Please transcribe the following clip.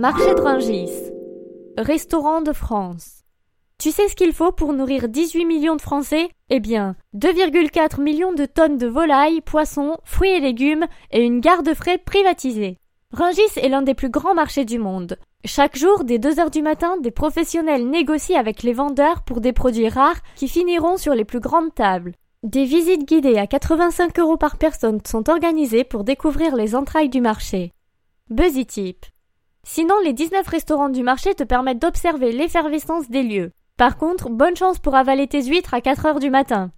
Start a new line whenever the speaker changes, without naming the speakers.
Marché de Rungis. Restaurant de France. Tu sais ce qu'il faut pour nourrir 18 millions de Français? Eh bien, 2,4 millions de tonnes de volailles, poissons, fruits et légumes et une gare de frais privatisée. Rungis est l'un des plus grands marchés du monde. Chaque jour, dès 2 heures du matin, des professionnels négocient avec les vendeurs pour des produits rares qui finiront sur les plus grandes tables. Des visites guidées à 85 euros par personne sont organisées pour découvrir les entrailles du marché. BuzzyTip. Sinon, les 19 restaurants du marché te permettent d'observer l'effervescence des lieux. Par contre, bonne chance pour avaler tes huîtres à 4 heures du matin.